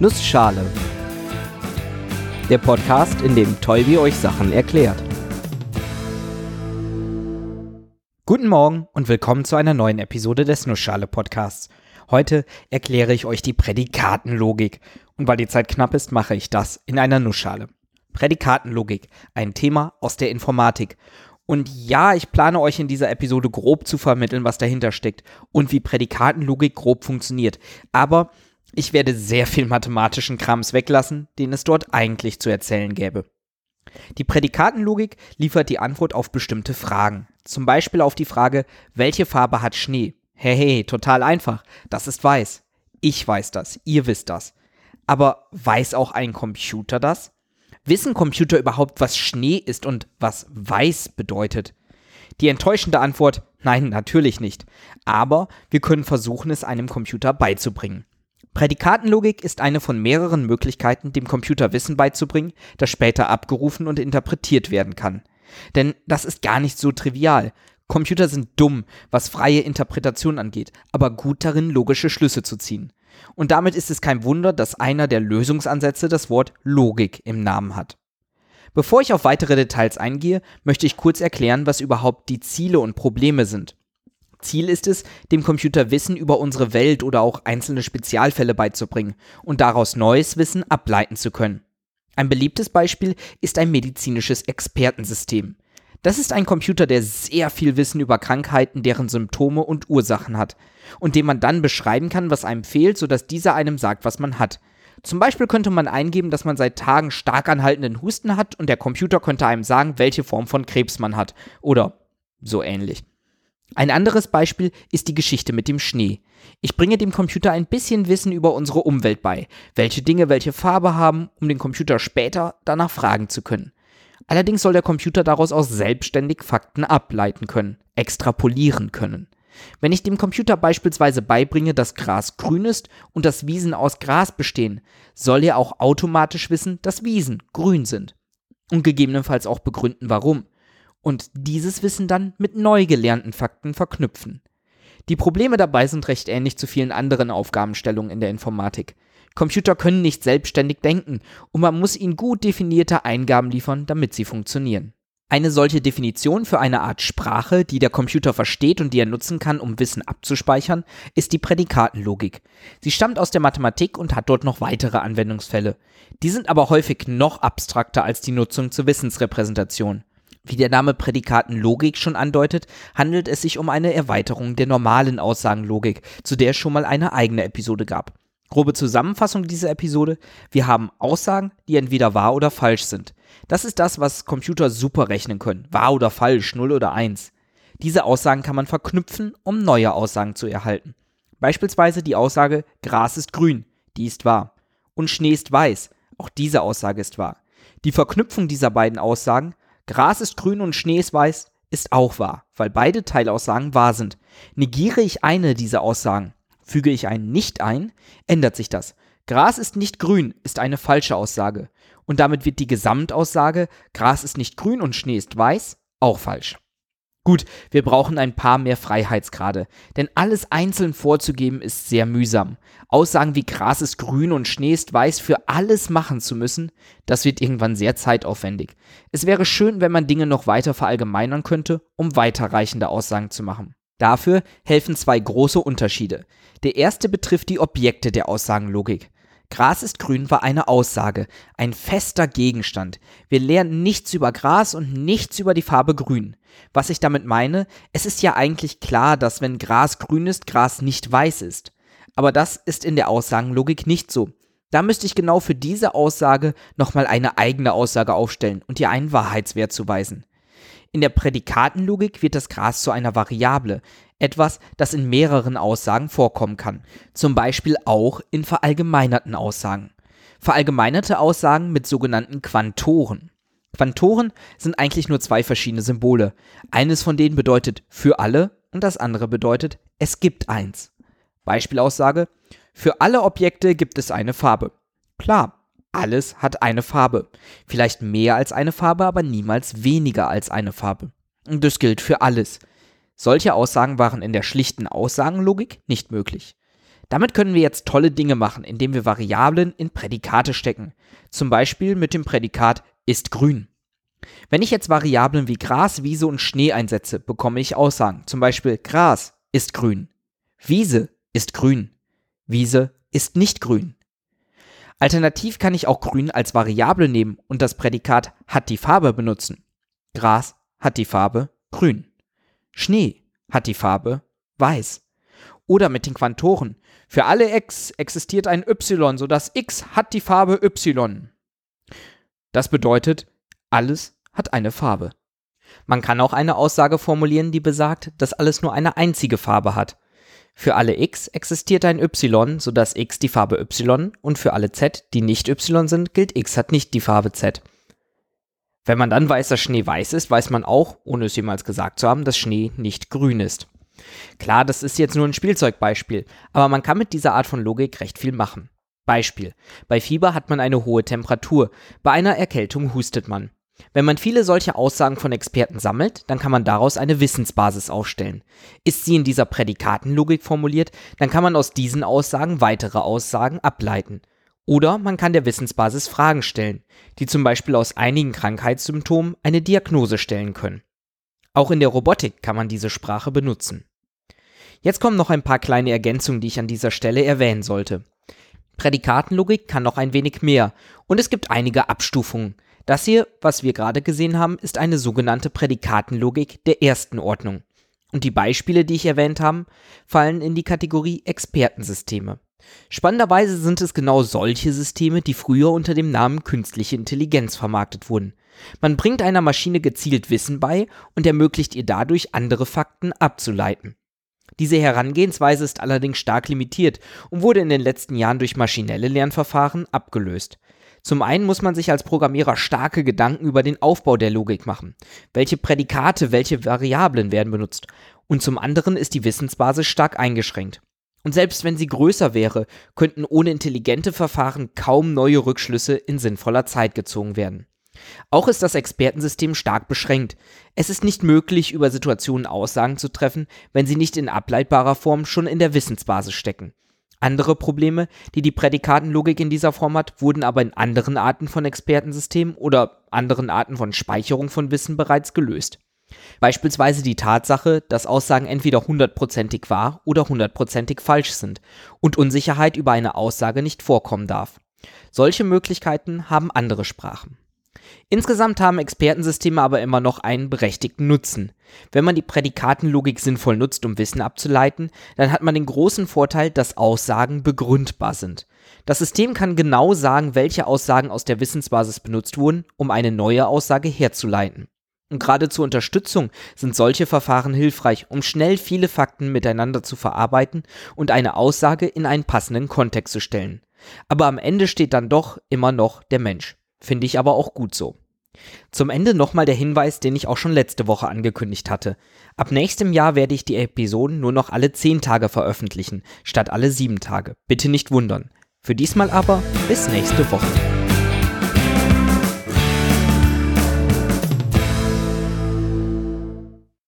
Nussschale. Der Podcast, in dem Tolbi euch Sachen erklärt. Guten Morgen und willkommen zu einer neuen Episode des Nussschale Podcasts. Heute erkläre ich euch die Prädikatenlogik. Und weil die Zeit knapp ist, mache ich das in einer Nussschale. Prädikatenlogik, ein Thema aus der Informatik. Und ja, ich plane euch in dieser Episode grob zu vermitteln, was dahinter steckt und wie Prädikatenlogik grob funktioniert. Aber ich werde sehr viel mathematischen Krams weglassen, den es dort eigentlich zu erzählen gäbe. Die Prädikatenlogik liefert die Antwort auf bestimmte Fragen. Zum Beispiel auf die Frage, welche Farbe hat Schnee? Hey, total einfach. Das ist weiß. Ich weiß das. Ihr wisst das. Aber weiß auch ein Computer das? Wissen Computer überhaupt, was Schnee ist und was weiß bedeutet? Die enttäuschende Antwort, nein, natürlich nicht. Aber wir können versuchen, es einem Computer beizubringen. Prädikatenlogik ist eine von mehreren Möglichkeiten, dem Computer Wissen beizubringen, das später abgerufen und interpretiert werden kann. Denn das ist gar nicht so trivial. Computer sind dumm, was freie Interpretation angeht, aber gut darin, logische Schlüsse zu ziehen. Und damit ist es kein Wunder, dass einer der Lösungsansätze das Wort Logik im Namen hat. Bevor ich auf weitere Details eingehe, möchte ich kurz erklären, was überhaupt die Ziele und Probleme sind. Ziel ist es, dem Computer Wissen über unsere Welt oder auch einzelne Spezialfälle beizubringen und daraus neues Wissen ableiten zu können. Ein beliebtes Beispiel ist ein medizinisches Expertensystem. Das ist ein Computer, der sehr viel Wissen über Krankheiten, deren Symptome und Ursachen hat und dem man dann beschreiben kann, was einem fehlt, sodass dieser einem sagt, was man hat. Zum Beispiel könnte man eingeben, dass man seit Tagen stark anhaltenden Husten hat und der Computer könnte einem sagen, welche Form von Krebs man hat oder so ähnlich. Ein anderes Beispiel ist die Geschichte mit dem Schnee. Ich bringe dem Computer ein bisschen Wissen über unsere Umwelt bei, welche Dinge welche Farbe haben, um den Computer später danach fragen zu können. Allerdings soll der Computer daraus auch selbstständig Fakten ableiten können, extrapolieren können. Wenn ich dem Computer beispielsweise beibringe, dass Gras grün ist und dass Wiesen aus Gras bestehen, soll er auch automatisch wissen, dass Wiesen grün sind. Und gegebenenfalls auch begründen, warum. Und dieses Wissen dann mit neu gelernten Fakten verknüpfen. Die Probleme dabei sind recht ähnlich zu vielen anderen Aufgabenstellungen in der Informatik. Computer können nicht selbstständig denken und man muss ihnen gut definierte Eingaben liefern, damit sie funktionieren. Eine solche Definition für eine Art Sprache, die der Computer versteht und die er nutzen kann, um Wissen abzuspeichern, ist die Prädikatenlogik. Sie stammt aus der Mathematik und hat dort noch weitere Anwendungsfälle. Die sind aber häufig noch abstrakter als die Nutzung zur Wissensrepräsentation. Wie der Name Prädikatenlogik schon andeutet, handelt es sich um eine Erweiterung der normalen Aussagenlogik, zu der es schon mal eine eigene Episode gab. Grobe Zusammenfassung dieser Episode. Wir haben Aussagen, die entweder wahr oder falsch sind. Das ist das, was Computer super rechnen können. Wahr oder falsch, 0 oder 1. Diese Aussagen kann man verknüpfen, um neue Aussagen zu erhalten. Beispielsweise die Aussage Gras ist grün, die ist wahr. Und Schnee ist weiß, auch diese Aussage ist wahr. Die Verknüpfung dieser beiden Aussagen, Gras ist grün und Schnee ist weiß, ist auch wahr, weil beide Teilaussagen wahr sind. Negiere ich eine dieser Aussagen, Füge ich ein Nicht ein, ändert sich das. Gras ist nicht grün ist eine falsche Aussage. Und damit wird die Gesamtaussage Gras ist nicht grün und Schnee ist weiß auch falsch. Gut, wir brauchen ein paar mehr Freiheitsgrade, denn alles einzeln vorzugeben ist sehr mühsam. Aussagen wie Gras ist grün und Schnee ist weiß für alles machen zu müssen, das wird irgendwann sehr zeitaufwendig. Es wäre schön, wenn man Dinge noch weiter verallgemeinern könnte, um weiterreichende Aussagen zu machen. Dafür helfen zwei große Unterschiede. Der erste betrifft die Objekte der Aussagenlogik. Gras ist grün war eine Aussage, ein fester Gegenstand. Wir lernen nichts über Gras und nichts über die Farbe grün. Was ich damit meine, es ist ja eigentlich klar, dass wenn Gras grün ist, Gras nicht weiß ist. Aber das ist in der Aussagenlogik nicht so. Da müsste ich genau für diese Aussage nochmal eine eigene Aussage aufstellen und ihr einen Wahrheitswert zuweisen. In der Prädikatenlogik wird das Gras zu einer Variable, etwas, das in mehreren Aussagen vorkommen kann, zum Beispiel auch in verallgemeinerten Aussagen. Verallgemeinerte Aussagen mit sogenannten Quantoren. Quantoren sind eigentlich nur zwei verschiedene Symbole. Eines von denen bedeutet für alle und das andere bedeutet es gibt eins. Beispielaussage: Für alle Objekte gibt es eine Farbe. Klar, alles hat eine Farbe. Vielleicht mehr als eine Farbe, aber niemals weniger als eine Farbe. Und das gilt für alles. Solche Aussagen waren in der schlichten Aussagenlogik nicht möglich. Damit können wir jetzt tolle Dinge machen, indem wir Variablen in Prädikate stecken. Zum Beispiel mit dem Prädikat ist grün. Wenn ich jetzt Variablen wie Gras, Wiese und Schnee einsetze, bekomme ich Aussagen. Zum Beispiel Gras ist grün. Wiese ist grün. Wiese ist nicht grün. Alternativ kann ich auch grün als Variable nehmen und das Prädikat hat die Farbe benutzen. Gras hat die Farbe grün. Schnee hat die Farbe weiß. Oder mit den Quantoren. Für alle x existiert ein y, sodass x hat die Farbe y. Das bedeutet, alles hat eine Farbe. Man kann auch eine Aussage formulieren, die besagt, dass alles nur eine einzige Farbe hat. Für alle x existiert ein y, sodass x die Farbe y und für alle z, die nicht y sind, gilt x hat nicht die Farbe z. Wenn man dann weiß, dass Schnee weiß ist, weiß man auch, ohne es jemals gesagt zu haben, dass Schnee nicht grün ist. Klar, das ist jetzt nur ein Spielzeugbeispiel, aber man kann mit dieser Art von Logik recht viel machen. Beispiel. Bei Fieber hat man eine hohe Temperatur, bei einer Erkältung hustet man. Wenn man viele solche Aussagen von Experten sammelt, dann kann man daraus eine Wissensbasis aufstellen. Ist sie in dieser Prädikatenlogik formuliert, dann kann man aus diesen Aussagen weitere Aussagen ableiten. Oder man kann der Wissensbasis Fragen stellen, die zum Beispiel aus einigen Krankheitssymptomen eine Diagnose stellen können. Auch in der Robotik kann man diese Sprache benutzen. Jetzt kommen noch ein paar kleine Ergänzungen, die ich an dieser Stelle erwähnen sollte. Prädikatenlogik kann noch ein wenig mehr und es gibt einige Abstufungen. Das hier, was wir gerade gesehen haben, ist eine sogenannte Prädikatenlogik der ersten Ordnung. Und die Beispiele, die ich erwähnt habe, fallen in die Kategorie Expertensysteme. Spannenderweise sind es genau solche Systeme, die früher unter dem Namen künstliche Intelligenz vermarktet wurden. Man bringt einer Maschine gezielt Wissen bei und ermöglicht ihr dadurch, andere Fakten abzuleiten. Diese Herangehensweise ist allerdings stark limitiert und wurde in den letzten Jahren durch maschinelle Lernverfahren abgelöst. Zum einen muss man sich als Programmierer starke Gedanken über den Aufbau der Logik machen. Welche Prädikate, welche Variablen werden benutzt? Und zum anderen ist die Wissensbasis stark eingeschränkt. Und selbst wenn sie größer wäre, könnten ohne intelligente Verfahren kaum neue Rückschlüsse in sinnvoller Zeit gezogen werden. Auch ist das Expertensystem stark beschränkt. Es ist nicht möglich, über Situationen Aussagen zu treffen, wenn sie nicht in ableitbarer Form schon in der Wissensbasis stecken. Andere Probleme, die die Prädikatenlogik in dieser Form hat, wurden aber in anderen Arten von Expertensystemen oder anderen Arten von Speicherung von Wissen bereits gelöst. Beispielsweise die Tatsache, dass Aussagen entweder hundertprozentig wahr oder hundertprozentig falsch sind und Unsicherheit über eine Aussage nicht vorkommen darf. Solche Möglichkeiten haben andere Sprachen. Insgesamt haben Expertensysteme aber immer noch einen berechtigten Nutzen. Wenn man die Prädikatenlogik sinnvoll nutzt, um Wissen abzuleiten, dann hat man den großen Vorteil, dass Aussagen begründbar sind. Das System kann genau sagen, welche Aussagen aus der Wissensbasis benutzt wurden, um eine neue Aussage herzuleiten. Und gerade zur Unterstützung sind solche Verfahren hilfreich, um schnell viele Fakten miteinander zu verarbeiten und eine Aussage in einen passenden Kontext zu stellen. Aber am Ende steht dann doch immer noch der Mensch. Finde ich aber auch gut so. Zum Ende nochmal der Hinweis, den ich auch schon letzte Woche angekündigt hatte. Ab nächstem Jahr werde ich die Episoden nur noch alle 10 Tage veröffentlichen, statt alle 7 Tage. Bitte nicht wundern. Für diesmal aber bis nächste Woche.